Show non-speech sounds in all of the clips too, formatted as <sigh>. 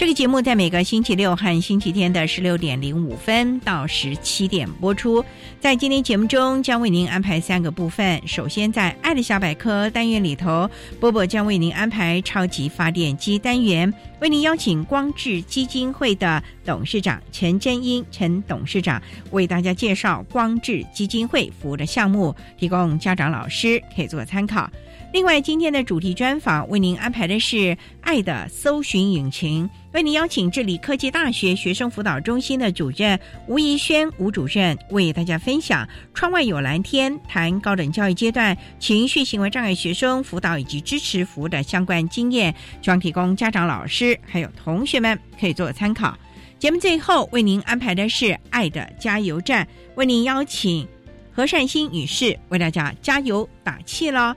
这个节目在每个星期六和星期天的十六点零五分到十七点播出。在今天节目中，将为您安排三个部分。首先，在“爱的小百科”单元里头，波波将为您安排“超级发电机”单元，为您邀请光智基金会的董事长陈真英陈董事长为大家介绍光智基金会服务的项目，提供家长、老师可以做参考。另外，今天的主题专访为您安排的是“爱的搜寻引擎”，为您邀请智理科技大学学生辅导中心的主任吴怡轩吴主任为大家分享“窗外有蓝天”，谈高等教育阶段情绪行为障碍学生辅导以及支持服务的相关经验，希望提供家长、老师还有同学们可以做参考。节目最后为您安排的是“爱的加油站”，为您邀请何善心女士为大家加油打气了。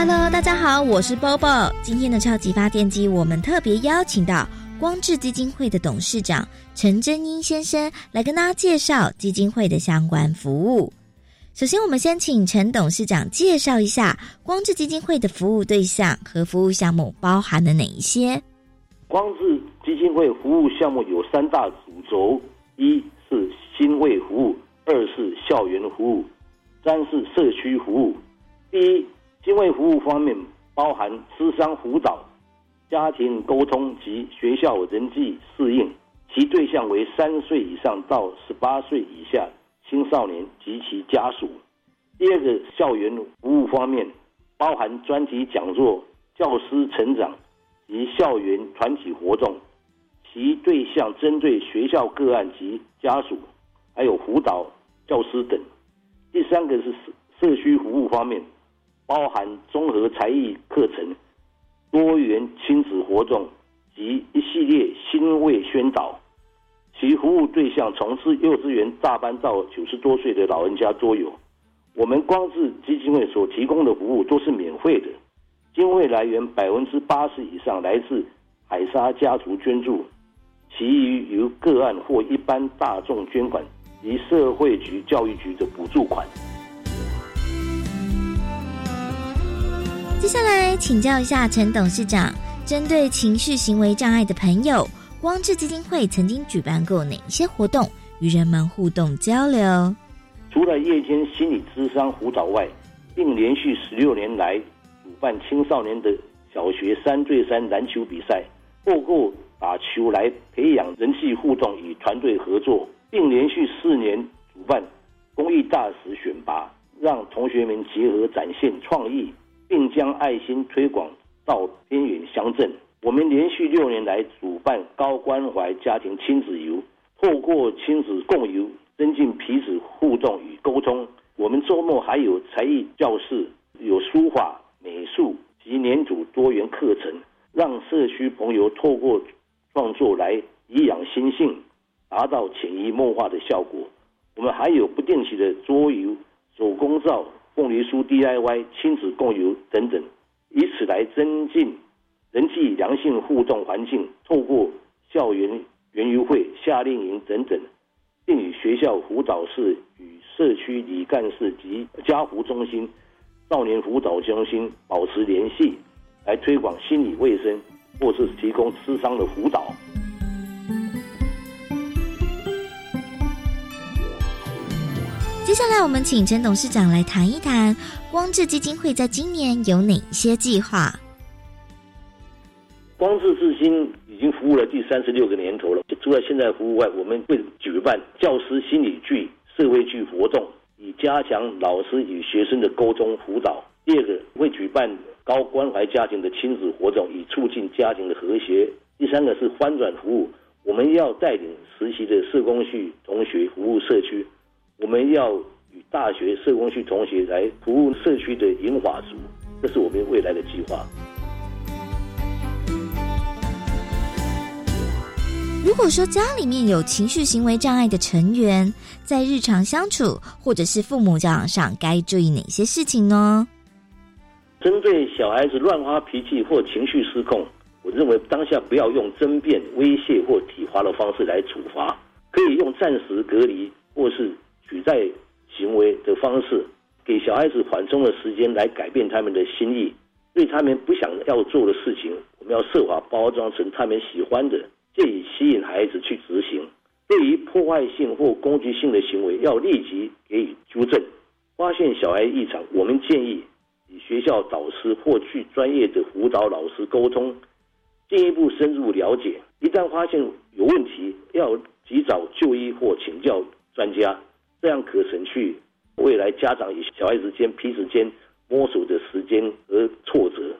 Hello，大家好，我是 Bobo。今天的超级发电机，我们特别邀请到光智基金会的董事长陈真英先生来跟大家介绍基金会的相关服务。首先，我们先请陈董事长介绍一下光智基金会的服务对象和服务项目包含了哪一些。光智基金会服务项目有三大主轴：一是新卫服务，二是校园服务，三是社区服务。第一。新卫服务方面包含师商辅导、家庭沟通及学校人际适应，其对象为三岁以上到十八岁以下青少年及其家属。第二个校园服务方面包含专题讲座、教师成长及校园团体活动，其对象针对学校个案及家属，还有辅导教师等。第三个是社社区服务方面。包含综合才艺课程、多元亲子活动及一系列新位宣导，其服务对象从事幼稚园大班到九十多岁的老人家都有。我们光是基金会所提供的服务都是免费的，经费来源百分之八十以上来自海沙家族捐助，其余由个案或一般大众捐款及社会局、教育局的补助款。接下来请教一下陈董事长，针对情绪行为障碍的朋友，光智基金会曾经举办过哪些活动，与人们互动交流？除了夜间心理咨商辅导外，并连续十六年来主办青少年的小学三对三篮球比赛，透过打球来培养人际互动与团队合作，并连续四年主办公益大使选拔，让同学们结合展现创意。并将爱心推广到偏远乡镇。我们连续六年来主办高关怀家庭亲子游，透过亲子共游，增进彼此互动与沟通，我们周末还有才艺教室，有书法、美术及年组多元课程，让社区朋友透过创作来颐养心性，达到潜移默化的效果。我们还有不定期的桌游、手工皂、凤梨酥 DIY、亲子共游等等，以此来增进人际良性互动环境。透过校园园游会、夏令营等等，并与学校辅导室与社区里干事及家湖中心、少年辅导中心保持联系，来推广心理卫生，或是提供智商的辅导。下来，我们请陈董事长来谈一谈光智基金会在今年有哪些计划。光智至今已经服务了第三十六个年头了。除了现在服务外，我们会举办教师心理剧、社会剧活动，以加强老师与学生的沟通辅导。第二个，会举办高关怀家庭的亲子活动，以促进家庭的和谐。第三个是翻转服务，我们要带领实习的社工系同学服务社区。我们要与大学社工系同学来服务社区的银发族，这是我们未来的计划。如果说家里面有情绪行为障碍的成员，在日常相处或者是父母教养上，该注意哪些事情呢？针对小孩子乱发脾气或情绪失控，我认为当下不要用争辩、威胁或体罚的方式来处罚，可以用暂时隔离或是。举债行为的方式，给小孩子缓冲的时间来改变他们的心意。对他们不想要做的事情，我们要设法包装成他们喜欢的，借以吸引孩子去执行。对于破坏性或攻击性的行为，要立即给予纠正。发现小孩异常，我们建议与学校导师或去专业的辅导老师沟通，进一步深入了解。一旦发现有问题，要及早就医或请教专家。这样可省去未来家长与小孩子间彼此间摸索的时间和挫折。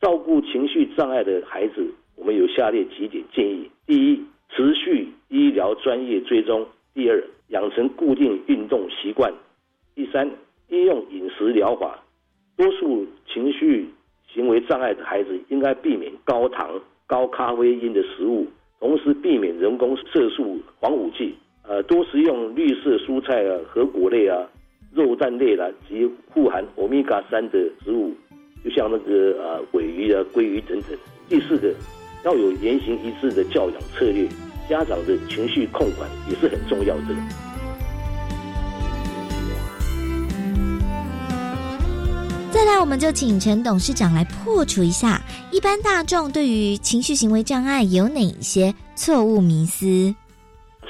照顾情绪障碍的孩子，我们有下列几点建议：第一，持续医疗专业追踪；第二，养成固定运动习惯；第三，应用饮食疗法。多数情绪行为障碍的孩子应该避免高糖、高咖啡因的食物，同时避免人工色素、防腐剂。呃，多食用绿色蔬菜啊，和果类啊，肉蛋类啦，及富含欧米伽三的食物，就像那个啊，尾鱼啊、鲑鱼等等。第四个，要有言行一致的教养策略，家长的情绪控管也是很重要的。再来，我们就请陈董事长来破除一下一般大众对于情绪行为障碍有哪一些错误迷思。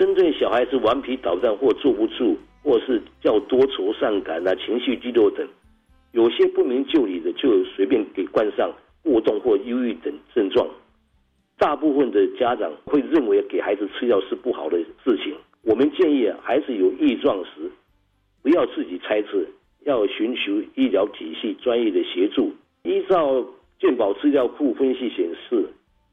针对小孩子顽皮捣蛋或坐不住，或是较多愁善感啊、情绪低落等，有些不明就里的就随便给冠上过动或忧郁等症状。大部分的家长会认为给孩子吃药是不好的事情。我们建议啊，孩子有异状时，不要自己猜测，要寻求医疗体系专业的协助。依照健保资料库分析显示，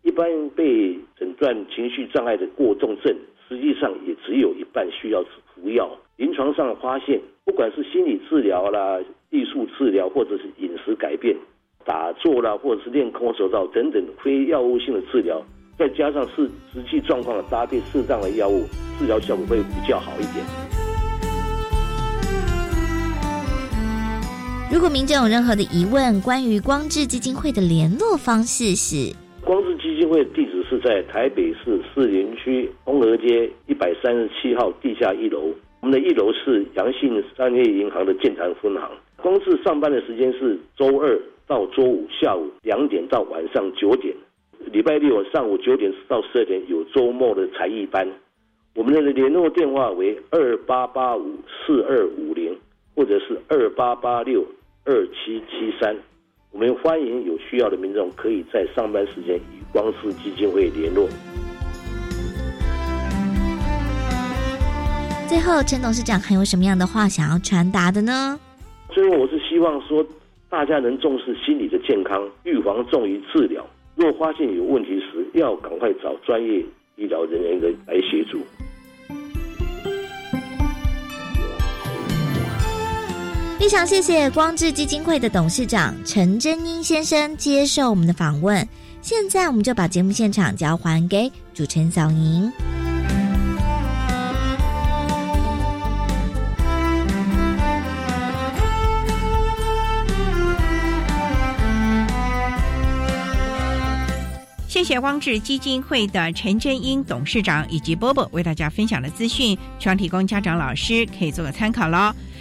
一般被诊断情绪障碍的过动症。实际上也只有一半需要服药。临床上发现，不管是心理治疗啦、艺术治疗，或者是饮食改变、打坐啦，或者是练空手道等等非药物性的治疗，再加上是实际状况的搭配适当的药物，治疗效果会比较好一点。如果民众有任何的疑问，关于光智基金会的联络方式是。光智基金会地址是在台北市士林区丰和街一百三十七号地下一楼。我们的一楼是阳信商业银行的建潭分行。光智上班的时间是周二到周五下午两点到晚上九点，礼拜六上午九点到十二点有周末的才艺班。我们的联络电话为二八八五四二五零，或者是二八八六二七七三。我们欢迎有需要的民众可以在上班时间与光世基金会联络。最后，陈董事长还有什么样的话想要传达的呢？最后，我是希望说，大家能重视心理的健康，预防重于治疗。若发现有问题时，要赶快找专业医疗人员的来协助。非常谢谢光智基金会的董事长陈真英先生接受我们的访问。现在我们就把节目现场交还给主持人小莹。谢谢光智基金会的陈真英董事长以及波波为大家分享的资讯，希望提供家长老师可以做个参考喽。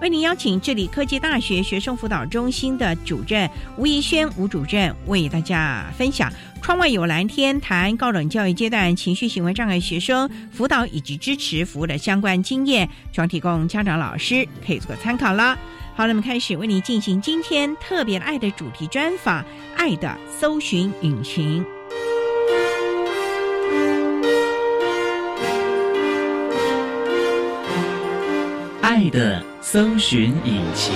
为您邀请智理科技大学学生辅导中心的主任吴怡轩吴主任为大家分享“窗外有蓝天”谈高等教育阶段情绪行为障碍学生辅导以及支持服务的相关经验，希望提供家长老师可以做个参考了。好，那么开始为您进行今天特别爱的主题专访——爱的搜寻引擎。爱的搜寻引擎。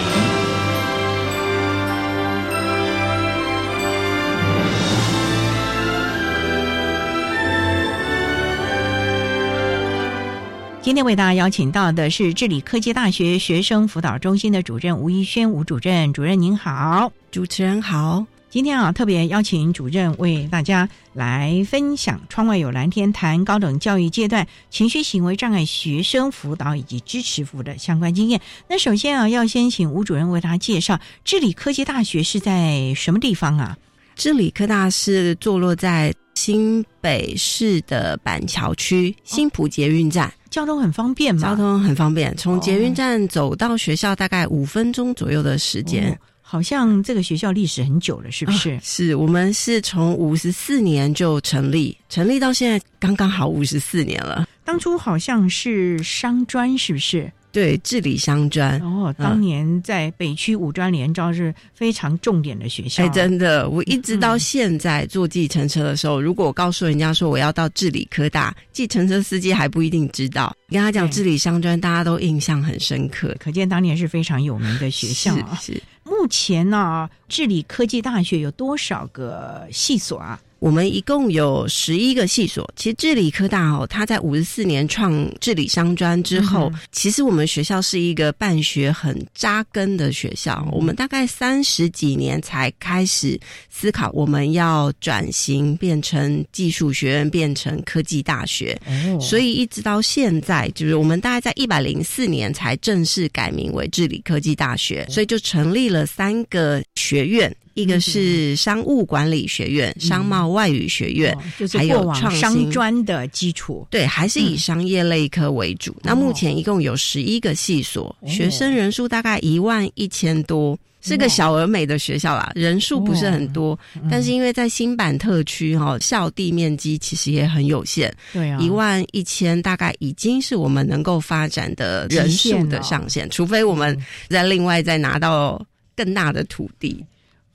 今天为大家邀请到的是智理科技大学学生辅导中心的主任吴一轩吴主任，主任您好，主持人好。今天啊，特别邀请主任为大家来分享“窗外有蓝天”谈高等教育阶段情绪行为障碍学生辅导以及支持服务的相关经验。那首先啊，要先请吴主任为大家介绍智理科技大学是在什么地方啊？智理科大是坐落在新北市的板桥区新浦捷运站，交通很方便嘛？交通很方便，从捷运站走到学校大概五分钟左右的时间。好像这个学校历史很久了，是不是？是我们是从五十四年就成立，成立到现在刚刚好五十四年了。当初好像是商专，是不是？对，治理商专。哦，当年在北区五专联招是非常重点的学校。哎，真的，我一直到现在坐计程车的时候，如果我告诉人家说我要到治理科大，计程车司机还不一定知道。跟他讲治理商专，大家都印象很深刻，可见当年是非常有名的学校啊。是。目前呢，治理科技大学有多少个系所啊？我们一共有十一个系所。其实治理科大哦，它在五十四年创治理商专之后，其实我们学校是一个办学很扎根的学校。我们大概三十几年才开始思考，我们要转型变成技术学院，变成科技大学。所以一直到现在，就是我们大概在一百零四年才正式改名为治理科技大学，所以就成立了三个学院。一个是商务管理学院、商贸外语学院，还有商专的基础。对，还是以商业类科为主。那目前一共有十一个系所，学生人数大概一万一千多，是个小而美的学校啦。人数不是很多，但是因为在新版特区哈，校地面积其实也很有限。对啊，一万一千大概已经是我们能够发展的人数的上限，除非我们再另外再拿到更大的土地。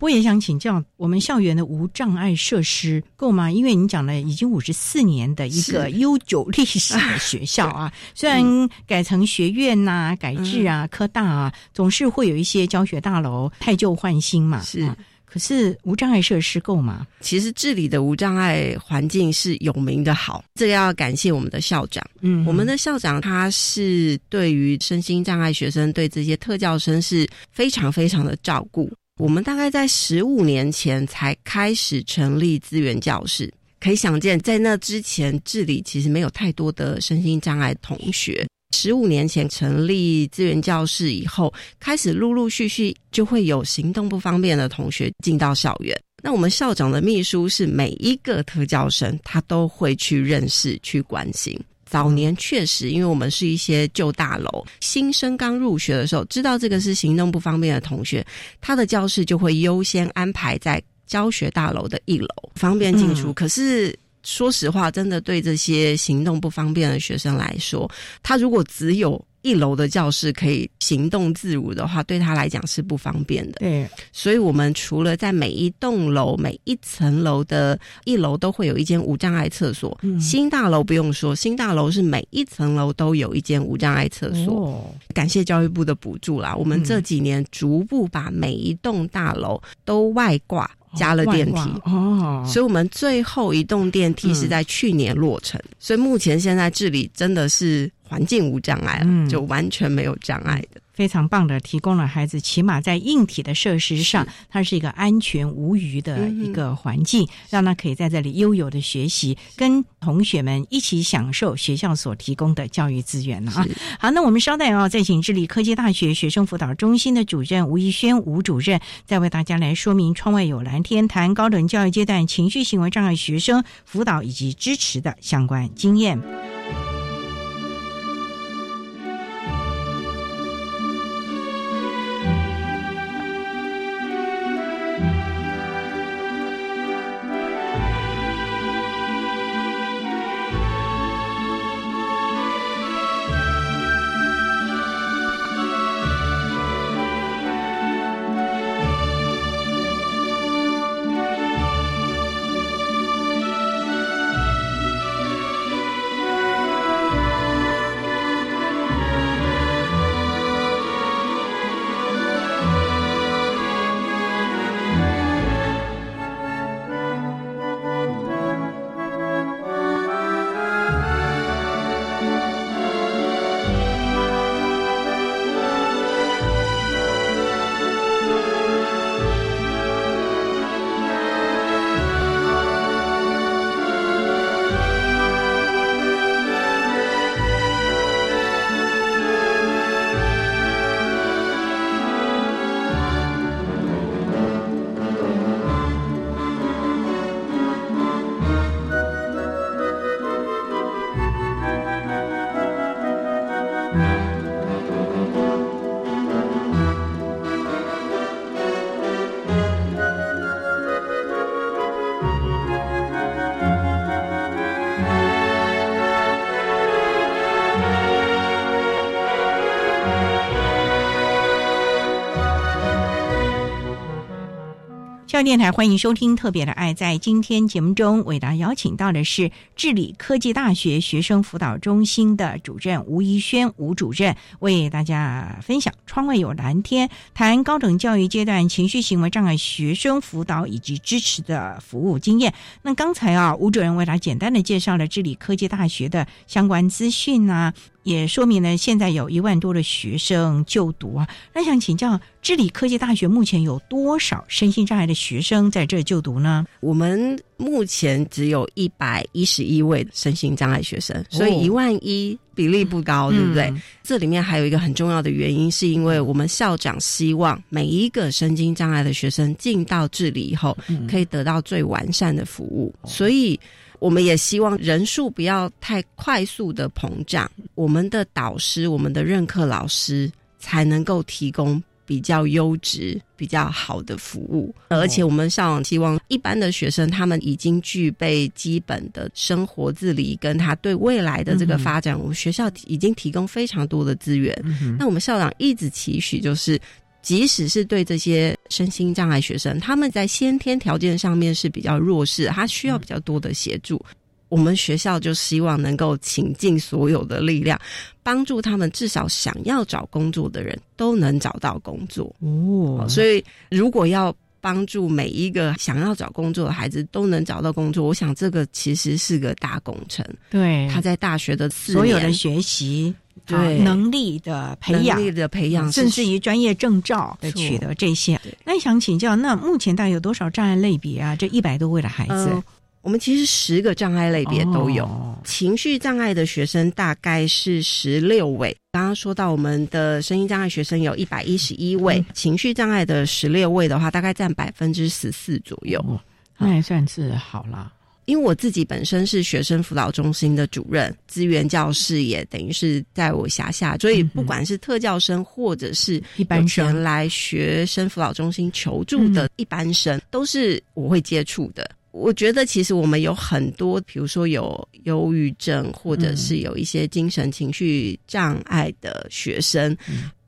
我也想请教，我们校园的无障碍设施够吗？因为你讲了已经五十四年的一个悠久历史的学校啊，<laughs> 虽然改成学院呐、改制啊、科大啊，总是会有一些教学大楼太旧换新嘛。是，可是无障碍设施够吗？其实治理的无障碍环境是有名的好，这个要感谢我们的校长。嗯，我们的校长他是对于身心障碍学生、对这些特教生是非常非常的照顾。我们大概在十五年前才开始成立资源教室，可以想见，在那之前，治理其实没有太多的身心障碍同学。十五年前成立资源教室以后，开始陆陆续续就会有行动不方便的同学进到校园。那我们校长的秘书是每一个特教生，他都会去认识、去关心。早年确实，因为我们是一些旧大楼，新生刚入学的时候，知道这个是行动不方便的同学，他的教室就会优先安排在教学大楼的一楼，方便进出。可是说实话，真的对这些行动不方便的学生来说，他如果只有一楼的教室可以行动自如的话，对他来讲是不方便的。对，所以我们除了在每一栋楼、每一层楼的一楼都会有一间无障碍厕所，嗯新大楼不用说，新大楼是每一层楼都有一间无障碍厕所。哦，感谢教育部的补助啦，我们嗯这几年逐步把每一栋大楼都外挂加了电梯。哦，所以，我们最后一栋电梯是在去年落成，所以目前现在治理真的是环境无障碍了，嗯就完全没有障碍的。非常棒的，提供了孩子起码在硬体的设施上，它是一个安全无虞的一个环境，让他可以在这里悠游的学习，跟同学们一起享受学校所提供的教育资源了啊。好，那我们稍待哦，再请智利科技大学学生辅导中心的主任吴怡轩吴主任，再为大家来说明“窗外有蓝天”谈高等教育阶段情绪行为障碍学生辅导以及支持的相关经验。电台欢迎收听《特别的爱》。在今天节目中，为大家邀请到的是治理科技大学学生辅导中心的主任吴怡轩吴主任，为大家分享“窗外有蓝天”，谈高等教育阶段情绪行为障碍学生辅导以及支持的服务经验。那刚才啊，吴主任为大家简单的介绍了治理科技大学的相关资讯啊，也说明了现在有一万多的学生就读啊。那想请教，治理科技大学目前有多少身心障碍的学生在这就读呢？我们目前只有一百一十一位身心障碍学生，所以一万一比例不高，对不对？嗯这里面还有一个很重要的原因，是因为我们校长希望每一个身心障碍的学生进到治理以后，可以得到最完善的服务，所以。我们也希望人数不要太快速的膨胀，我们的导师、我们的任课老师才能够提供比较优质、比较好的服务。而且我们校长希望一般的学生，他们已经具备基本的生活自理，跟他对未来的这个发展，我们学校已经提供非常多的资源。那我们校长一直期许就是。即使是对这些身心障碍学生，他们在先天条件上面是比较弱势，他需要比较多的协助。我们学校就希望能够倾尽所有的力量，帮助他们至少想要找工作的人都能找到工作。哦所以，如果要帮助每一个想要找工作的孩子都能找到工作，我想这个其实是个大工程。对他在大学的四所有的年学习。对啊能力的培养能，力的培养，甚至于专业证照的取得，这些对。那想请教，那目前大概有多少障碍类别啊？这一百多位的孩子呃，我们其实十个障碍类别都有。哦情绪障碍的学生大概是十六位，刚刚说到我们的声音障碍学生有一百一十一位，嗯情绪障碍的十六位的话，大概占百分之十四左右。哦那也算是好了。因为我自己本身是学生辅导中心的主任，资源教室也等于是在我辖下，所以不管是特教生或者是一般生来学生辅导中心求助的一般生，都是我会接触的。我觉得其实我们有很多，比如说有忧郁症，或者是有一些精神情绪障碍的学生。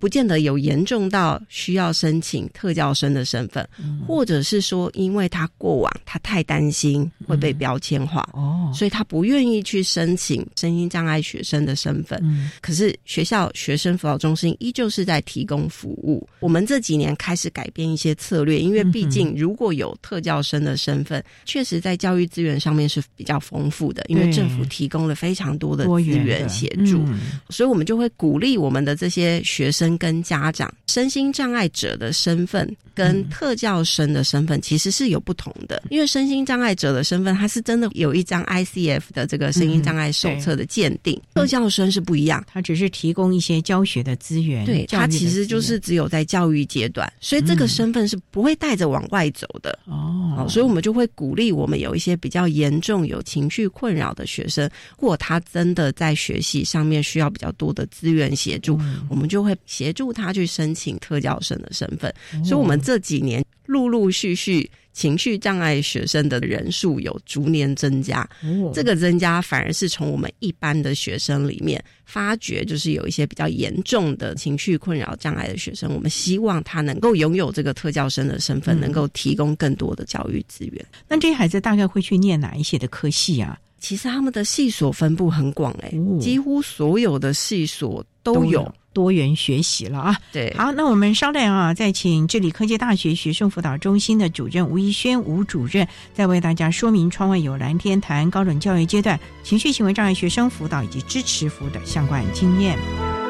不见得有严重到需要申请特教生的身份，或者是说，因为他过往他太担心会被标签化，哦，所以他不愿意去申请身心障碍学生的身份。可是学校学生辅导中心依旧是在提供服务。我们这几年开始改变一些策略，因为毕竟如果有特教生的身份，确实在教育资源上面是比较丰富的，因为政府提供了非常多的资源协助，所以我们就会鼓励我们的这些学生。跟家长身心障碍者的身份跟特教生的身份其实是有不同的，因为身心障碍者的身份，他是真的有一张 ICF 的这个声音障碍手册的鉴定，特教生是不一样，他只是提供一些教学的资源，对他其实就是只有在教育阶段，所以这个身份是不会带着往外走的。哦。所以我们就会鼓励我们有一些比较严重有情绪困扰的学生，如果他真的在学习上面需要比较多的资源协助，我们就会。协助他去申请特教生的身份，所以，我们这几年陆陆续续情绪障碍学生的人数有逐年增加。这个增加反而是从我们一般的学生里面发觉，就是有一些比较严重的情绪困扰障碍的学生，我们希望他能够拥有这个特教生的身份，能够提供更多的教育资源。那这些孩子大概会去念哪一些的科系啊？其实他们的系所分布很广，哎，几乎所有的系所都有。多元学习了啊！对，好，那我们稍等啊，再请这里科技大学学生辅导中心的主任吴一轩吴主任，再为大家说明窗外有蓝天谈高等教育阶段情绪行为障碍学生辅导以及支持服务的相关经验。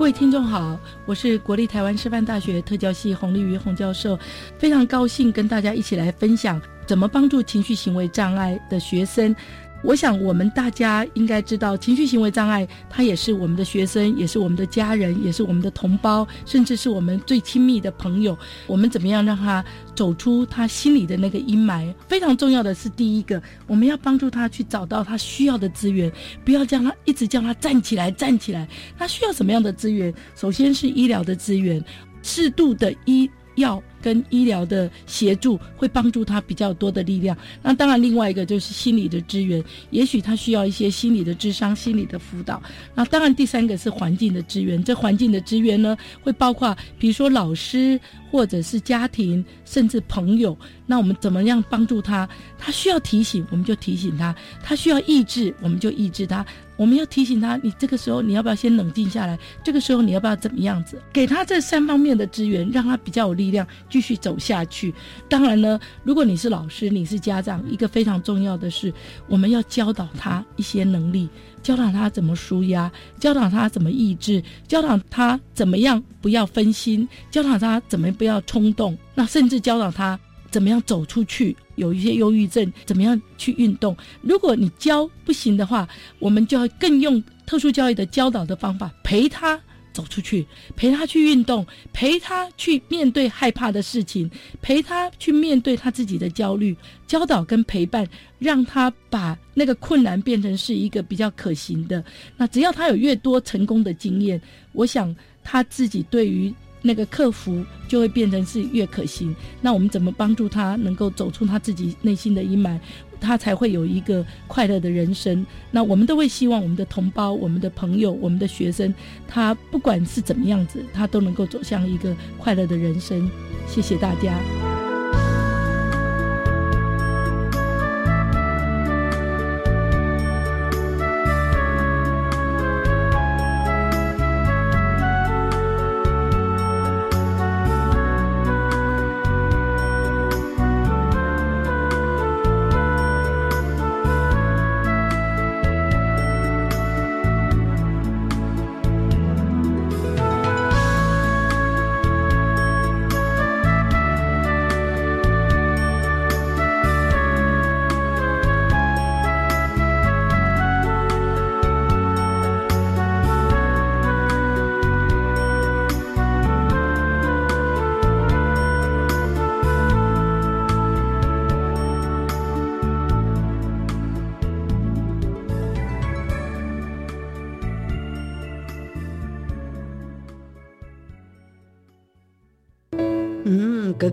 各位听众好，我是国立台湾师范大学特教系洪丽瑜洪教授，非常高兴跟大家一起来分享怎么帮助情绪行为障碍的学生。我想，我们大家应该知道，情绪行为障碍，他也是我们的学生，也是我们的家人，也是我们的同胞，甚至是我们最亲密的朋友。我们怎么样让他走出他心里的那个阴霾？非常重要的是，第一个，我们要帮助他去找到他需要的资源，不要叫他一直叫他站起来，站起来。他需要什么样的资源？首先是医疗的资源，适度的医药。跟医疗的协助会帮助他比较多的力量。那当然，另外一个就是心理的支援，也许他需要一些心理的智商、心理的辅导。那当然，第三个是环境的支援。这环境的支援呢，会包括比如说老师，或者是家庭，甚至朋友。那我们怎么样帮助他？他需要提醒，我们就提醒他；他需要抑制，我们就抑制他。我们要提醒他，你这个时候你要不要先冷静下来？这个时候你要不要怎么样子？给他这三方面的资源，让他比较有力量。继续走下去。当然呢，如果你是老师，你是家长，一个非常重要的是，我们要教导他一些能力，教导他怎么舒压，教导他怎么抑制，教导他怎么样不要分心，教导他怎么不要冲动。那甚至教导他怎么样走出去，有一些忧郁症，怎么样去运动。如果你教不行的话，我们就要更用特殊教育的教导的方法陪他。走出去，陪他去运动，陪他去面对害怕的事情，陪他去面对他自己的焦虑，教导跟陪伴，让他把那个困难变成是一个比较可行的。那只要他有越多成功的经验，我想他自己对于那个克服就会变成是越可行。那我们怎么帮助他能够走出他自己内心的阴霾？他才会有一个快乐的人生。那我们都会希望我们的同胞、我们的朋友、我们的学生，他不管是怎么样子，他都能够走向一个快乐的人生。谢谢大家。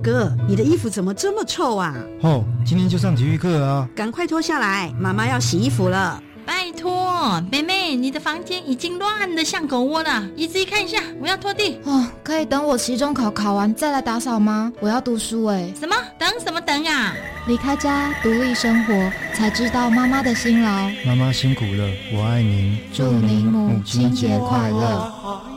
哥哥，你的衣服怎么这么臭啊？哦，今天就上体育课啊！赶快脱下来，妈妈要洗衣服了。拜托，妹妹，你的房间已经乱得像狗窝了，你自己看一下，我要拖地。哦，可以等我期中考考完再来打扫吗？我要读书哎。什么？等什么等啊？离开家，独立生活，才知道妈妈的辛劳。妈妈辛苦了，我爱您，祝您母亲节快乐。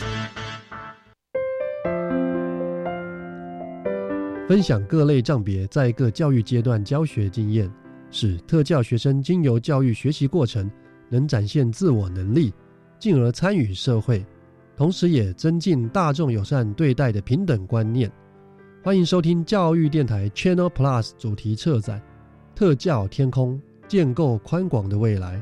分享各类障别在各教育阶段教学经验，使特教学生经由教育学习过程，能展现自我能力，进而参与社会，同时也增进大众友善对待的平等观念。欢迎收听教育电台 Channel Plus 主题策展《特教天空》，建构宽广的未来。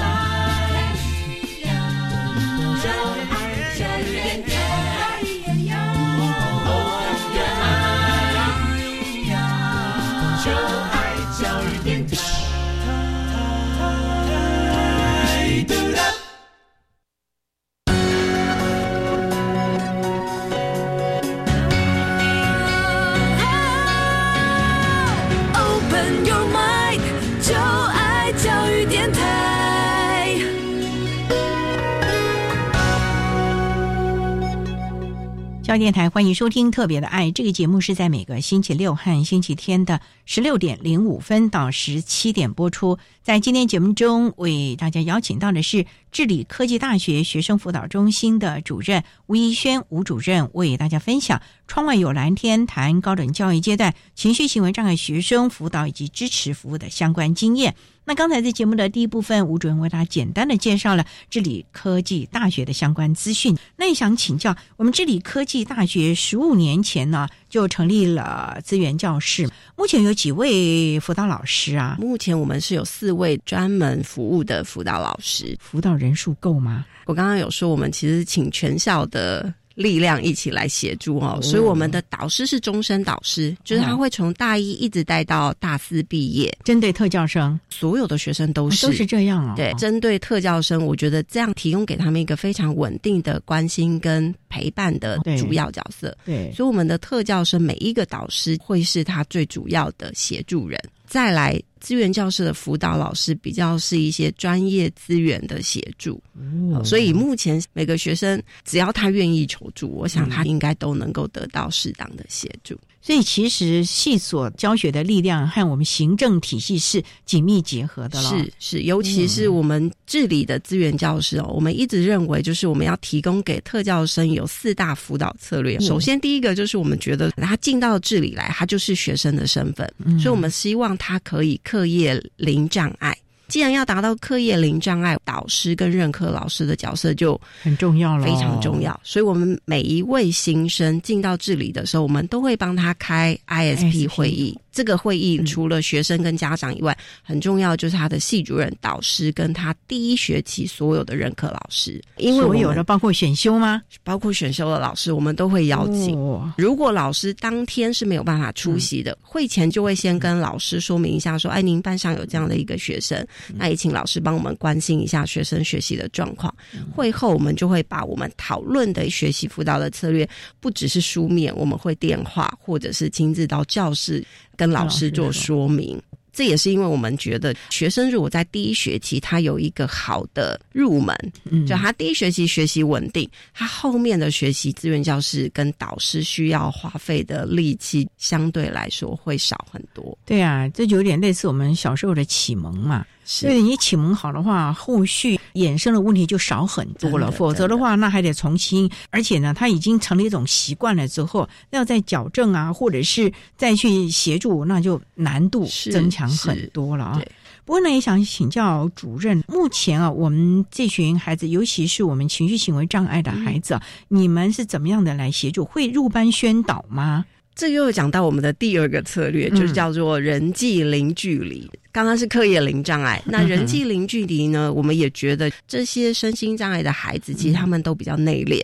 教电台欢迎收听《特别的爱》这个节目，是在每个星期六和星期天的十六点零五分到十七点播出。在今天节目中，为大家邀请到的是治理科技大学学生辅导中心的主任吴怡轩吴主任，为大家分享“窗外有蓝天”谈高等教育阶段情绪行为障碍学生辅导以及支持服务的相关经验。那刚才在节目的第一部分，吴主任为大家简单的介绍了治理科技大学的相关资讯。那也想请教，我们治理科技大学十五年前呢就成立了资源教室，目前有几位辅导老师啊？目前我们是有四位专门服务的辅导老师，辅导人数够吗？我刚刚有说，我们其实请全校的。力量一起来协助哦，所以我们的导师是终身导师，就是他会从大一一直带到大四毕业。针对特教生，所有的学生都是都是这样啊。对，针对特教生，我觉得这样提供给他们一个非常稳定的关心跟陪伴的主要角色。对，所以我们的特教生每一个导师会是他最主要的协助人。再来，资源教室的辅导老师比较是一些专业资源的协助，所以目前每个学生只要他愿意求助，我想他应该都能够得到适当的协助。所以其实系所教学的力量和我们行政体系是紧密结合的了。是是，尤其是我们治理的资源教师哦，我们一直认为就是我们要提供给特教生有四大辅导策略。首先第一个就是我们觉得他进到治理来，他就是学生的身份，所以我们希望他可以课业零障碍。既然要达到课业零障碍，导师跟任课老师的角色就很重要了，非常重要。所以，我们每一位新生进到这里的时候，我们都会帮他开 ISP 会议。这个会议除了学生跟家长以外，很重要就是他的系主任、导师跟他第一学期所有的任课老师，因为我有的包括选修吗？包括选修的老师，我们都会邀请。如果老师当天是没有办法出席的，会前就会先跟老师说明一下，说：“哎，您班上有这样的一个学生，那也请老师帮我们关心一下学生学习的状况。”会后我们就会把我们讨论的学习辅导的策略，不只是书面，我们会电话或者是亲自到教室。跟老师做说明，这也是因为我们觉得学生如果在第一学期他有一个好的入门，就他第一学期学习稳定，他后面的学习资源教室跟导师需要花费的力气相对来说会少很多。对啊，这就有点类似我们小时候的启蒙嘛。是对你启蒙好的话，后续衍生的问题就少很多了。否则的话，那还得重新，而且呢，他已经成了一种习惯了之后，要再矫正啊，或者是再去协助，那就难度增强很多了啊。不过呢，也想请教主任，目前啊，我们这群孩子，尤其是我们情绪行为障碍的孩子啊，你们是怎么样的来协助？会入班宣导吗？这又有讲到我们的第二个策略，就是叫做人际零距离。刚刚是课业零障碍，那人际零距离呢？我们也觉得这些身心障碍的孩子，其实他们都比较内敛。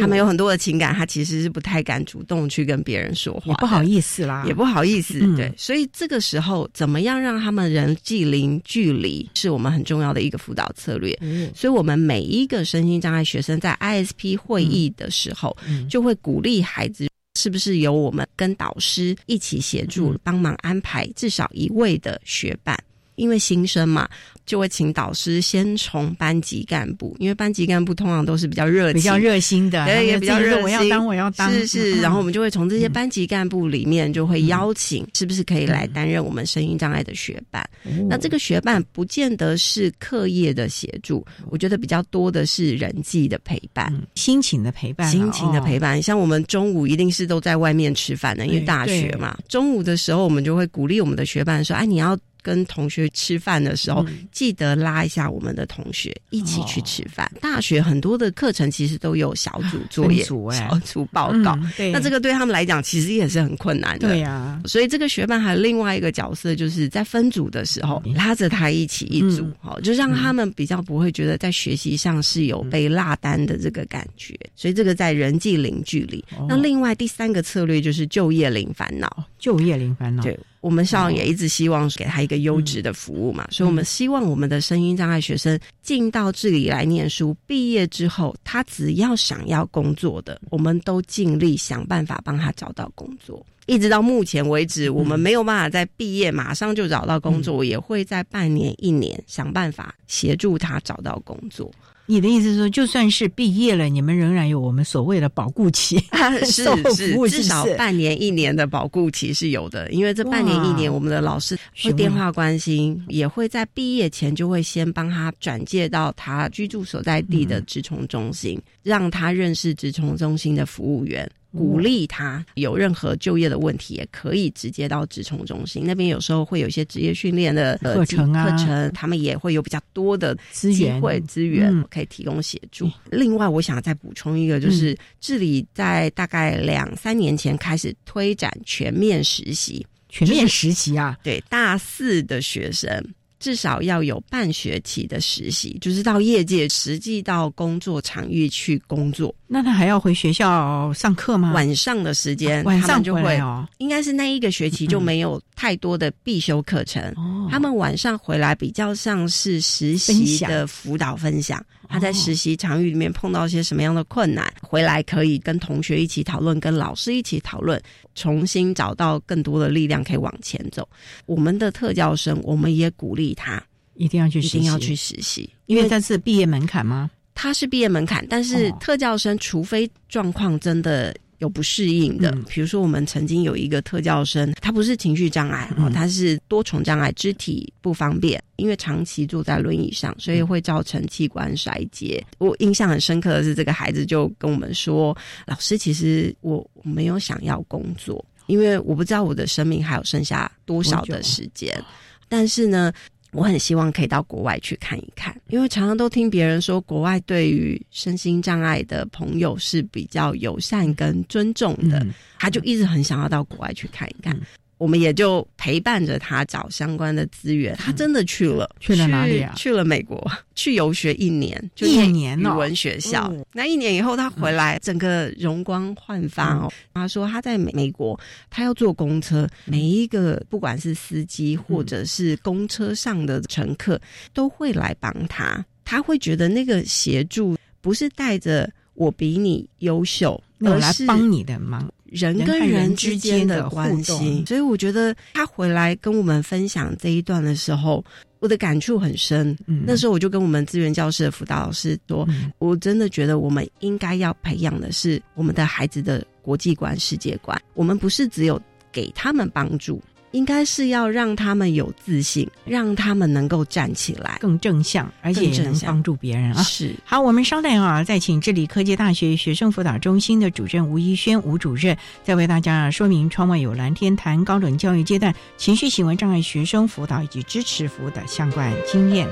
他们有很多的情感，他其实是不太敢主动去跟别人说话，也不好意思啦，也不好意思。嗯对，所以这个时候怎么样让他们人际零距离，是我们很重要的一个辅导策略。嗯所以我们每一个身心障碍学生在 ISP 会议的时候，嗯就会鼓励孩子。是不是由我们跟导师一起协助，帮忙安排至少一位的学伴？因为新生嘛，就会请导师先从班级干部，因为班级干部通常都是比较热情、比较热心的，对，也比较热心。我要当，我要当，是是。嗯然后我们就会从这些班级干部里面，就会邀请，是不是可以来担任我们声音障碍的学伴？嗯那这个学伴不见得是课业的协助，我觉得比较多的是人际的陪伴、心情的陪伴啊，心情的陪伴。像我们中午一定是都在外面吃饭的，因为大学嘛，中午的时候我们就会鼓励我们的学伴说：“哎，你要。”跟同学吃饭的时候，嗯记得拉一下我们的同学一起去吃饭。哦大学很多的课程其实都有小组作业、小组报告，嗯对那这个对他们来讲其实也是很困难的。对呀所以这个学伴还有另外一个角色，就是在分组的时候拉着他一起一组，嗯好、就让他们比较不会觉得在学习上是有被落单的这个感觉。所以这个在人际零距离。哦那另外第三个策略就是就业零烦恼。就业零烦恼。对我们校长也一直希望给他一个优质的服务嘛，所以我们希望我们的声音障碍学生进到这里来念书，毕业之后他只要想要工作的，我们都尽力想办法帮他找到工作。一直到目前为止，我们没有办法在毕业马上就找到工作，也会在半年、一年想办法协助他找到工作。你的意思是说，就算是毕业了，你们仍然有我们所谓的保固期，<laughs> 是 <laughs> 是至少半年一年的保固期是有的，因为这半年一年，我们的老师会电话关心，也会在毕业前就会先帮他转介到他居住所在地的职虫中心，让他认识职虫中心的服务员。鼓励他有任何就业的问题，也可以直接到职虫中心那边。有时候会有一些职业训练的呃课程啊课程，他们也会有比较多的资源会资源嗯可以提供协助。另外，我想再补充一个，就是治理在大概两三年前开始推展全面实习，全面实习啊，对大四的学生。至少要有半学期的实习，就是到业界实际到工作场域去工作。那他还要回学校上课吗？晚上的时间，晚上就会哦，应该是那一个学期就没有太多的必修课程。哦他们晚上回来比较像是实习的辅导分享，他在哦实习场域里面碰到一些什么样的困难，回来可以跟同学一起讨论，跟老师一起讨论，重新找到更多的力量可以往前走。我们的特教生，我们也鼓励他一定要去实习，一定要去实习，因为这是毕业门槛吗？他是毕业门槛，但是哦。特教生除非状况真的有不适应的，嗯。比如说我们曾经有一个特教生，他不是情绪障碍哦，嗯他是多重障碍，肢体不方便，因为长期坐在轮椅上，所以会造成器官衰竭。我印象很深刻的是，这个孩子就跟我们说：“老师，其实我我没有想要工作，因为我不知道我的生命还有剩下多少的时间，但是呢。”我很希望可以到国外去看一看，因为常常都听别人说，国外对于身心障碍的朋友是比较友善跟尊重的，嗯他就一直很想要到国外去看一看。我们也就陪伴着他找相关的资源，他真的去了，嗯去了哪里啊？去了美国，去游学一年，就一年哦。语文学校。哦那一年以后，他回来，整个容光焕发哦。他说他在美美国，他要坐公车，每一个不管是司机或者是公车上的乘客，都会来帮他。他会觉得那个协助不是带着我比你优秀，那我而是来帮你的忙，人跟人人之之间的关系，所以我觉得他回来跟我们分享这一段的时候，我的感触很深。嗯那时候我就跟我们资源教室的辅导老师说，我真的觉得我们应该要培养的是我们的孩子的国际观、世界观。我们不是只有给他们帮助，应该是要让他们有自信，让他们能够站起来，更正向，而且也能帮助别人啊。是好，我们稍等啊，再请智理科技大学学生辅导中心的主任吴一轩吴主任，再为大家说明“窗外有蓝天”谈高等教育阶段情绪行为障碍学生辅导以及支持服务的相关经验。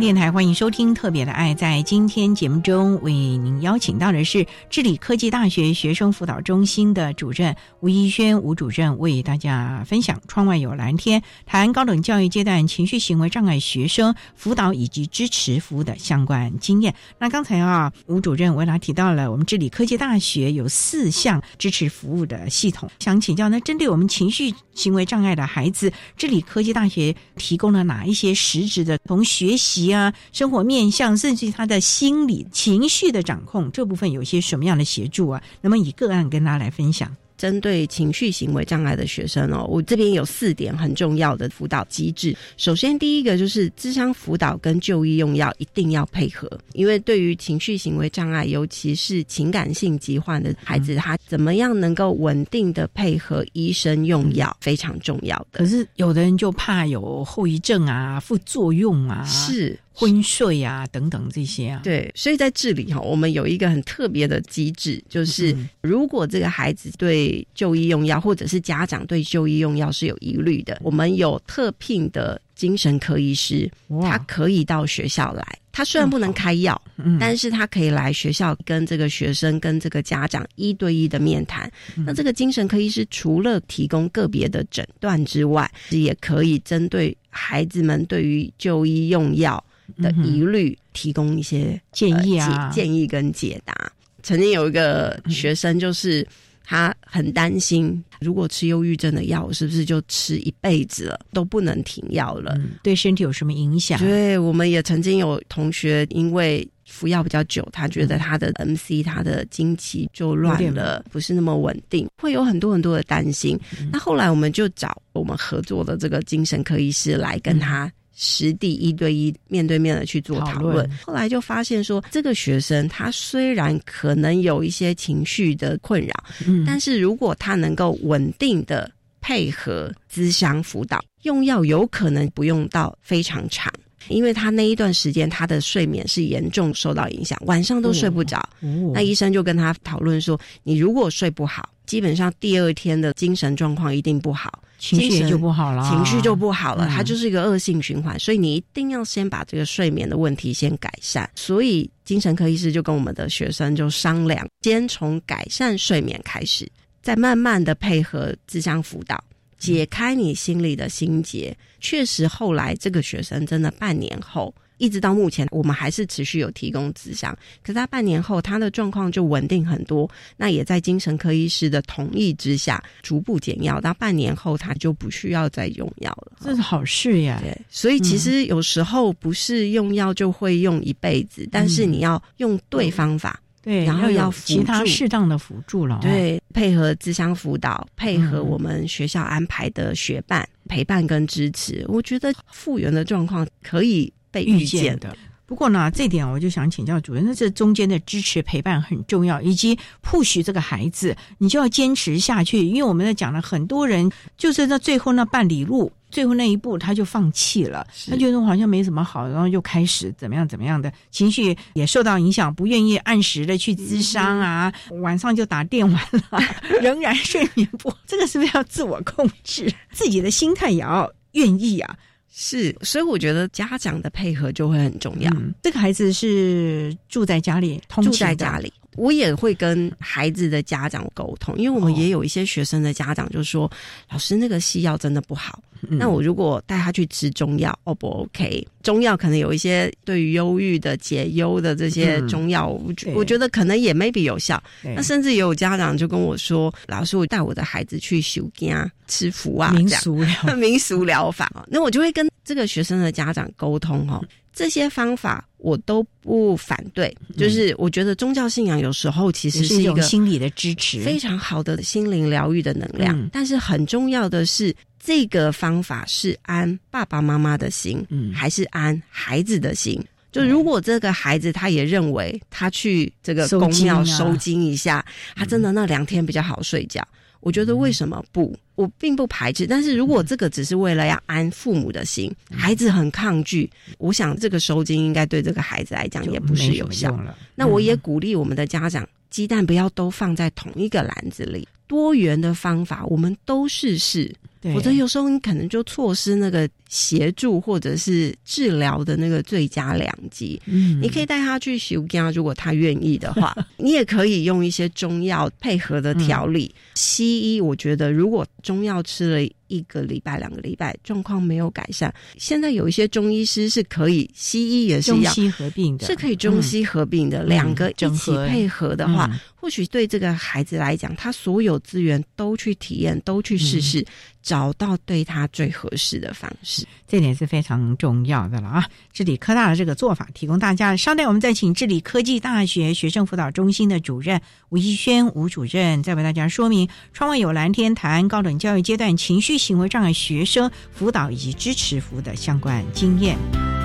电台欢迎收听《特别的爱》。在今天节目中，为您邀请到的是智理科技大学学生辅导中心的主任吴一轩吴主任，为大家分享“窗外有蓝天”谈高等教育阶段情绪行为障碍学生辅导以及支持服务的相关经验。那刚才啊，吴主任为大家提到了我们智理科技大学有四项支持服务的系统，想请教，那针对我们情绪行为障碍的孩子，智理科技大学提供了哪一些实质的从学习啊、生活面向，甚至他的心理情绪的掌控这部分，有些什么样的协助啊？那么以个案跟大家来分享。针对情绪行为障碍的学生哦，我这边有四点很重要的辅导机制。首先，第一个就是智商辅导跟就医用药一定要配合，因为对于情绪行为障碍，尤其是情感性疾患的孩子，他怎么样能够稳定的配合医生用药，非常重要的。可是有的人就怕有后遗症啊、副作用啊，是。昏睡啊，等等这些啊，对，所以在这里哈，我们有一个很特别的机制，就是如果这个孩子对就医用药，或者是家长对就医用药是有疑虑的，我们有特聘的精神科医师，他可以到学校来。他虽然不能开药，但是他可以来学校跟这个学生、跟这个家长一对一的面谈。那这个精神科医师除了提供个别的诊断之外，也可以针对孩子们对于就医用药。的疑虑，提供一些建议啊，建议跟解答。曾经有一个学生，就是他很担心，如果吃忧郁症的药，是不是就吃一辈子了，都不能停药了？对身体有什么影响？对，我们也曾经有同学因为服药比较久，他觉得他的 MC 他的经期就乱了，不是那么稳定，会有很多很多的担心。那后来我们就找我们合作的这个精神科医师来跟他。实地一对一面对面的去做讨论，后来就发现说，这个学生他虽然可能有一些情绪的困扰，嗯，但是如果他能够稳定的配合咨商辅导，用药有可能不用到非常长，因为他那一段时间他的睡眠是严重受到影响，晚上都睡不着。那医生就跟他讨论说，你如果睡不好，基本上第二天的精神状况一定不好。情绪就不好了，情绪就不好了，它就是一个恶性循环，所以你一定要先把这个睡眠的问题先改善。所以精神科医师就跟我们的学生就商量，先从改善睡眠开始，再慢慢的配合自相辅导，解开你心里的心结。确实，后来这个学生真的半年后一直到目前，我们还是持续有提供咨商。可是他半年后，他的状况就稳定很多。那也在精神科医师的同意之下，逐步减药。到半年后，他就不需要再用药了。这是好事呀！对，所以其实有时候不是用药就会用一辈子，但是你要用对方法。对，然后要其他适当的辅助了。对，配合自相辅导，配合我们学校安排的学伴陪伴跟支持，我觉得复原的状况可以被遇见的。不过呢，这点我就想请教主任，那这中间的支持陪伴很重要，以及 push 这个孩子，你就要坚持下去。因为我们在讲了很多人，就是在最后那半里路，最后那一步他就放弃了，他觉得好像没什么好，然后就开始怎么样怎么样的情绪也受到影响，不愿意按时的去咨商啊，晚上就打电玩了，<laughs> 仍然睡眠不，这个是不是要自我控制？自己的心态也要愿意啊。是，所以我觉得家长的配合就会很重要。这个孩子是住在家里，住在家里。我也会跟孩子的家长沟通，因为我们也有一些学生的家长就说：“老师，那个西药真的不好。那我如果带他去吃中药，O 不 OK？中药可能有一些对于忧郁的解忧的这些中药，我我觉得可能也 maybe 有效。那甚至也有家长就跟我说：老师，我带我的孩子去修家吃符啊，民俗疗 <laughs> 民俗疗法。那我就会跟这个学生的家长沟通哦。”这些方法我都不反对，就是我觉得宗教信仰有时候其实是一个心理的支持，非常好的心灵疗愈的能量。但是很重要的是，这个方法是安爸爸妈妈的心，还是安孩子的心？就如果这个孩子他也认为他去这个公庙收金一下，他真的那两天比较好睡觉。我觉得为什么不？我并不排斥，但是如果这个只是为了要安父母的心，孩子很抗拒，我想这个收金应该对这个孩子来讲也不是有效了。那我也鼓励我们的家长，鸡蛋不要都放在同一个篮子里，多元的方法我们都试试。否则有时候你可能就错失那个协助或者是治疗的那个最佳良机。嗯，你可以带他去修肝，如果他愿意的话，<laughs> 你也可以用一些中药配合的调理。西医我觉得，如果中药吃了。一个礼拜、两个礼拜，状况没有改善。现在有一些中医师是可以，西医也是中西合并的，是可以中西合并的，两个一起配合的话，或许对这个孩子来讲，他所有资源都去体验，都去试试，找到对他最合适的方式，这点是非常重要的了啊！治理科大的这个做法，提供大家。稍待，我们再请治理科技大学学生辅导中心的主任吴一轩吴主任，再为大家说明“窗外有蓝天”谈高等教育阶段情绪。行为障碍学生辅导以及支持服务的相关经验。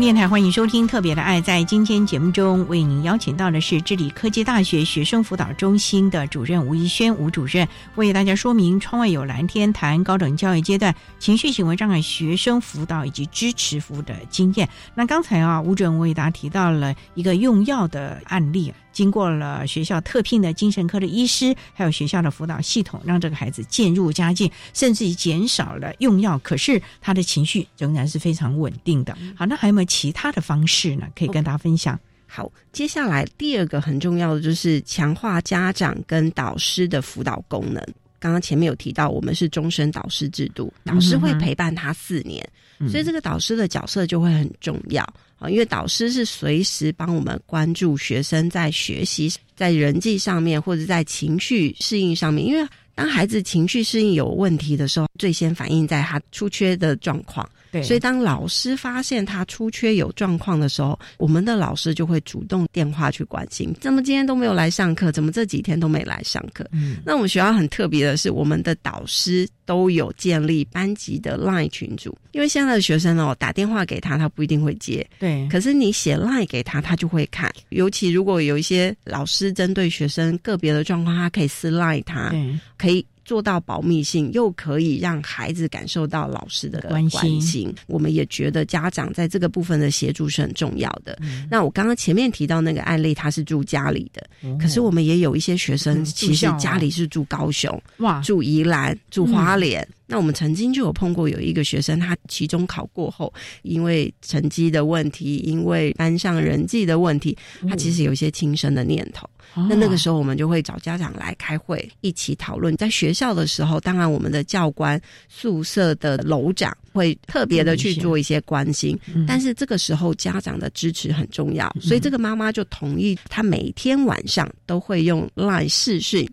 电台欢迎收听《特别的爱》。在今天节目中，为您邀请到的是智理科技大学学生辅导中心的主任吴一轩吴主任，为大家说明“窗外有蓝天”谈高等教育阶段情绪行为障碍学生辅导以及支持服务的经验。那刚才啊，吴主任为大家提到了一个用药的案例。经过了学校特聘的精神科的医师，还有学校的辅导系统，让这个孩子渐入佳境，甚至于减少了用药，可是他的情绪仍然是非常稳定的。好，那还有没有其他的方式呢？可以跟大家分享？好，接下来第二个很重要的就是强化家长跟导师的辅导功能。刚刚前面有提到，我们是终身导师制度，导师会陪伴他四年，所以这个导师的角色就会很重要。啊，因为导师是随时帮我们关注学生在学习、在人际上面，或者在情绪适应上面。因为当孩子情绪适应有问题的时候，最先反映在他出缺的状况。对，所以当老师发现他出缺有状况的时候，我们的老师就会主动电话去关心。怎么今天都没有来上课？怎么这几天都没来上课？嗯，那我们学校很特别的是，我们的导师都有建立班级的 LINE 群组。因为现在的学生哦，打电话给他，他不一定会接。对，可是你写 LINE 给他，他就会看。尤其如果有一些老师针对学生个别的状况，他可以私 LINE 他，可以。做到保密性，又可以让孩子感受到老师的关心。我们也觉得家长在这个部分的协助是很重要的。那我刚刚前面提到那个案例，他是住家里的，可是我们也有一些学生，其实家里是住高雄、哇，住宜兰、住花莲。那我们曾经就有碰过有一个学生，他期中考过后，因为成绩的问题，因为班上人际的问题，他其实有一些轻生的念头。那那个时候，我们就会找家长来开会，一起讨论。在学校的时候，当然我们的教官、宿舍的楼长会特别的去做一些关心，但是这个时候家长的支持很重要，所以这个妈妈就同意，她每天晚上都会用 Line 视讯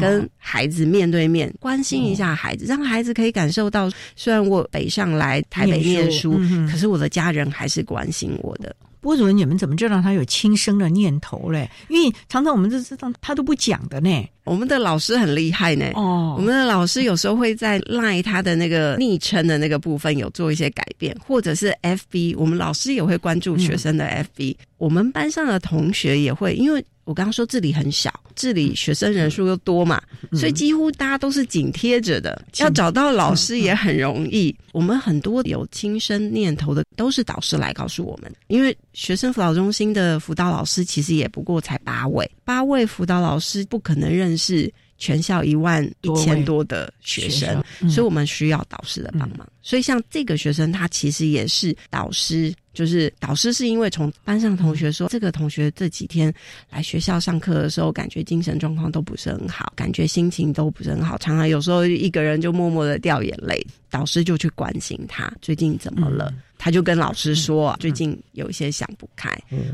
跟孩子面对面关心一下孩子，让孩子可以感受到，虽然我北上来台北念书，可是我的家人还是关心我的。波主任，你们怎么知道他有轻生的念头嘞？因为常常我们都知道他都不讲的呢。我们的老师很厉害呢。哦，我们的老师有时候会在赖他的那个昵称的那个部分有做一些改变，或者是 FB，我们老师也会关注学生的 FB。我们班上的同学也会，因为。我刚刚说这里很小，这里学生人数又多嘛，所以几乎大家都是紧贴着的，要找到老师也很容易。我们很多有轻生念头的，都是导师来告诉我们，因为学生辅导中心的辅导老师其实也不过才八位，八位辅导老师不可能认识。全校一万一千多的学生，所以我们需要导师的帮忙。所以像这个学生，他其实也是导师，就是导师是因为从班上同学说，这个同学这几天来学校上课的时候，感觉精神状况都不是很好，感觉心情都不是很好，常常有时候一个人就默默的掉眼泪，导师就去关心他最近怎么了。他就跟老师说，最近有一些想不开。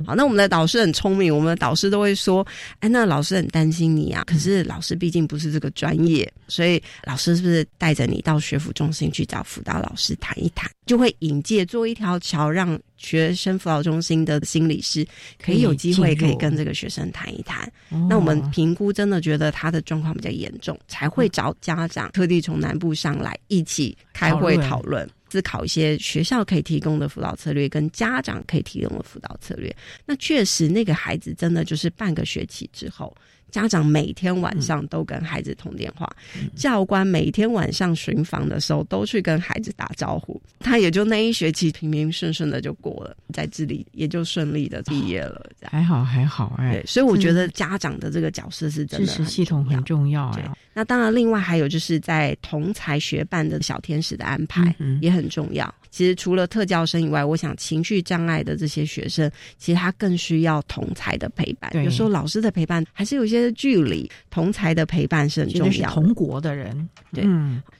好，那我们的导师很聪明，我们的导师都会说，哎，那老师很担心你啊。可是老师毕竟不是这个专业，所以老师是不是带着你到学府中心去找辅导老师谈一谈，就会引介做一条桥，让学生辅导中心的心理师可以有机会可以跟这个学生谈一谈。那我们评估真的觉得他的状况比较严重，才会找家长特地从南部上来一起开会讨论。自考一些学校可以提供的辅导策略，跟家长可以提供的辅导策略。那确实，那个孩子真的就是半个学期之后。家长每天晚上都跟孩子通电话，教官每天晚上巡访的时候都去跟孩子打招呼，他也就那一学期平平顺顺的就过了，在这里也就顺利的毕业了。还好还好哎，所以我觉得家长的这个角色是真的支持系统很重要哎。那当然，另外还有就是在同才学伴的小天使的安排也很重要。其实除了特教生以外，我想情绪障碍的这些学生，其实他更需要同才的陪伴。有时候老师的陪伴还是有一些距离，同才的陪伴是很重要。同国的人，对。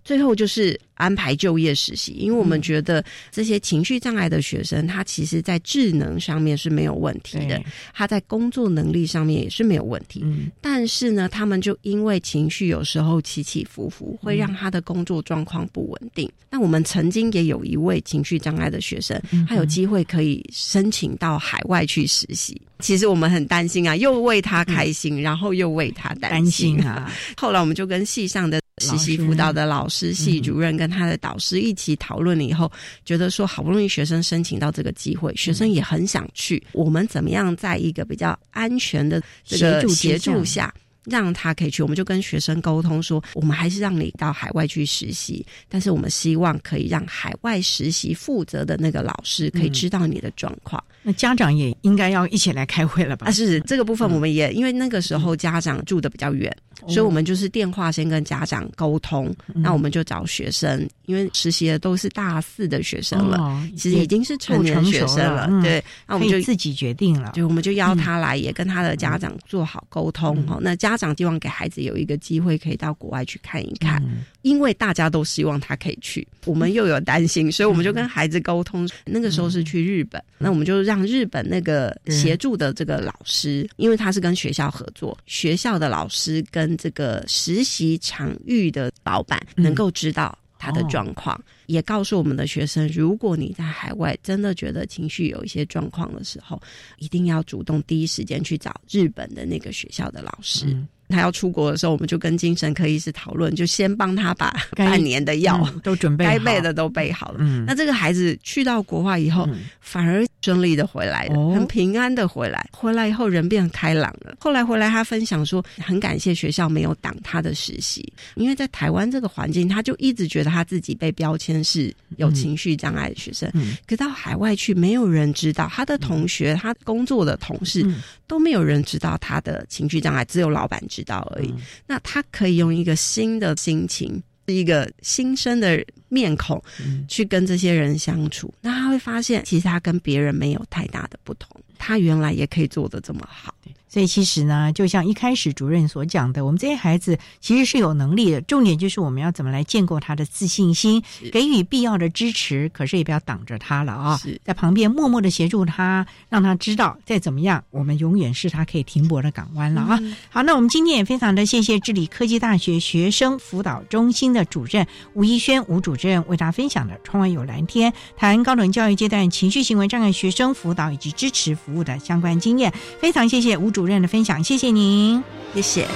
最后就是安排就业实习，因为我们觉得这些情绪障碍的学生，他其实在智能上面是没有问题的，他在工作能力上面也是没有问题。但是呢，他们就因为情绪有时候起起伏伏，会让他的工作状况不稳定。那我们曾经也有一位情绪障碍的学生，他有机会可以申请到海外去实习。其实我们很担心啊，又为他开心，然后又为他担心啊。<laughs> 后来我们就跟系上的实习辅导的老师、系主任跟他的导师一起讨论了以后，觉得说好不容易学生申请到这个机会，学生也很想去，我们怎么样在一个比较安全的这个协助下？让他可以去，我们就跟学生沟通说，我们还是让你到海外去实习，但是我们希望可以让海外实习负责的那个老师可以知道你的状况。那家长也应该要一起来开会了吧？啊，是这个部分，我们也因为那个时候家长住的比较远，所以我们就是电话先跟家长沟通，那我们就找学生，因为实习的都是大四的学生了，其实已经是成年学生了，对，那我们就自己决定了，对我们就邀他来，也跟他的家长做好沟通哈。那家长希望给孩子有一个机会可以到国外去看一看，因为大家都希望他可以去，我们又有担心，所以我们就跟孩子沟通。那个时候是去日本，那我们就让日本那个协助的这个老师，因为他是跟学校合作，学校的老师跟这个实习场域的老板能够知道他的状况，也告诉我们的学生，如果你在海外真的觉得情绪有一些状况的时候，一定要主动第一时间去找日本的那个学校的老师。他要出国的时候，我们就跟精神科医师讨论，就先帮他把半年的药都准备，该备的都备好了。嗯那这个孩子去到国外以后，反而顺利的回来了，很平安的回来。回来以后人变开朗了。后来回来他分享说，很感谢学校没有挡他的实习，因为在台湾这个环境，他就一直觉得他自己被标签是有情绪障碍的学生。可到海外去，没有人知道他的同学、他工作的同事都没有人知道他的情绪障碍，只有老板知。知道而已。那他可以用一个新的心情，一个新生的面孔，去跟这些人相处。那他会发现，其实他跟别人没有太大的不同。他原来也可以做得这么好。所以其实呢，就像一开始主任所讲的，我们这些孩子其实是有能力的。重点就是我们要怎么来建构他的自信心，给予必要的支持，可是也不要挡着他了啊！在旁边默默的协助他，让他知道再怎么样，我们永远是他可以停泊的港湾了啊！好，那我们今天也非常的谢谢智理科技大学学生辅导中心的主任吴一轩吴主任为大家分享的《窗外有蓝天》谈高等教育阶段情绪行为障碍学生辅导以及支持服务的相关经验。非常谢谢吴主主任的分享，谢谢您，谢谢。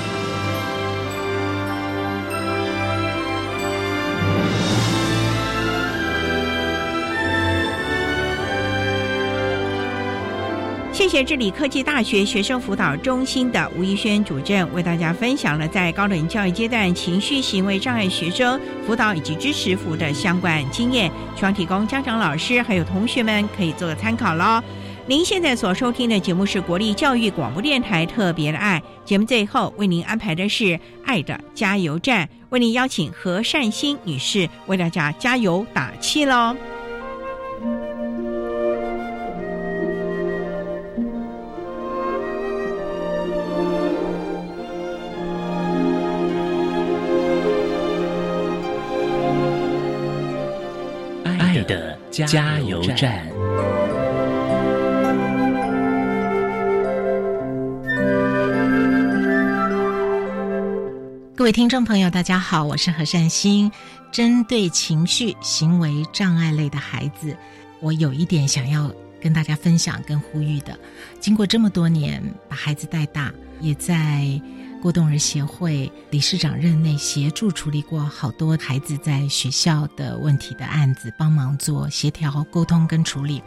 谢谢智理科技大学学生辅导中心的吴一轩主任为大家分享了在高等教育阶段情绪行为障碍学生辅导以及支持服务的相关经验，希望提供家长、老师还有同学们可以做个参考喽。您现在所收听的节目是国立教育广播电台特别的爱节目，最后为您安排的是爱的加油站，为您邀请何善心女士为大家加油打气喽。爱的加油站。各位听众朋友，大家好，我是何善心。针对情绪行为障碍类的孩子，我有一点想要跟大家分享跟呼吁的。经过这么多年把孩子带大，也在过动儿协会理事长任内协助处理过好多孩子在学校的问题的案子，帮忙做协调沟通跟处理。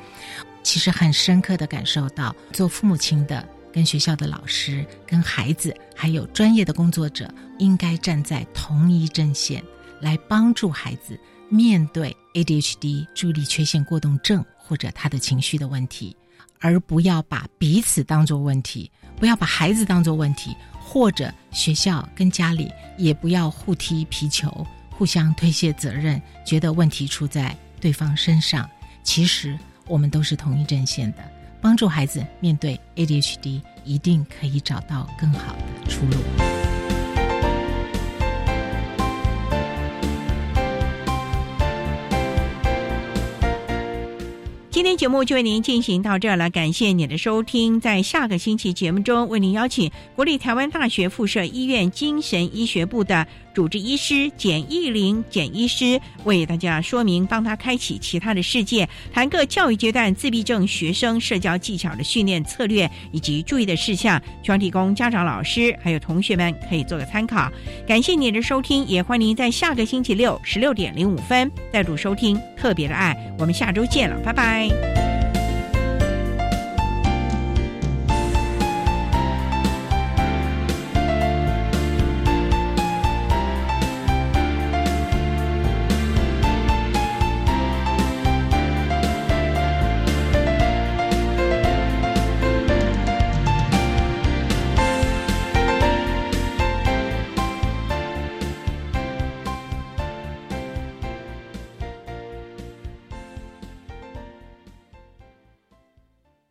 其实很深刻的感受到，做父母亲的。跟学校的老师、跟孩子，还有专业的工作者，应该站在同一阵线，来帮助孩子面对 ADHD 注意力缺陷过动症或者他的情绪的问题，而不要把彼此当做问题，不要把孩子当做问题，或者学校跟家里也不要互踢皮球，互相推卸责任，觉得问题出在对方身上。其实我们都是同一阵线的。帮助孩子面对 ADHD，一定可以找到更好的出路。今天节目就为您进行到这儿了，感谢你的收听。在下个星期节目中，为您邀请国立台湾大学附设医院精神医学部的主治医师简义林简医师，为大家说明，帮他开启其他的世界，谈个教育阶段自闭症学生社交技巧的训练策略以及注意的事项，希望提供家长、老师还有同学们可以做个参考。感谢您的收听，也欢迎在下个星期六十六点零五分再度收听特别的爱。我们下周见了，拜拜。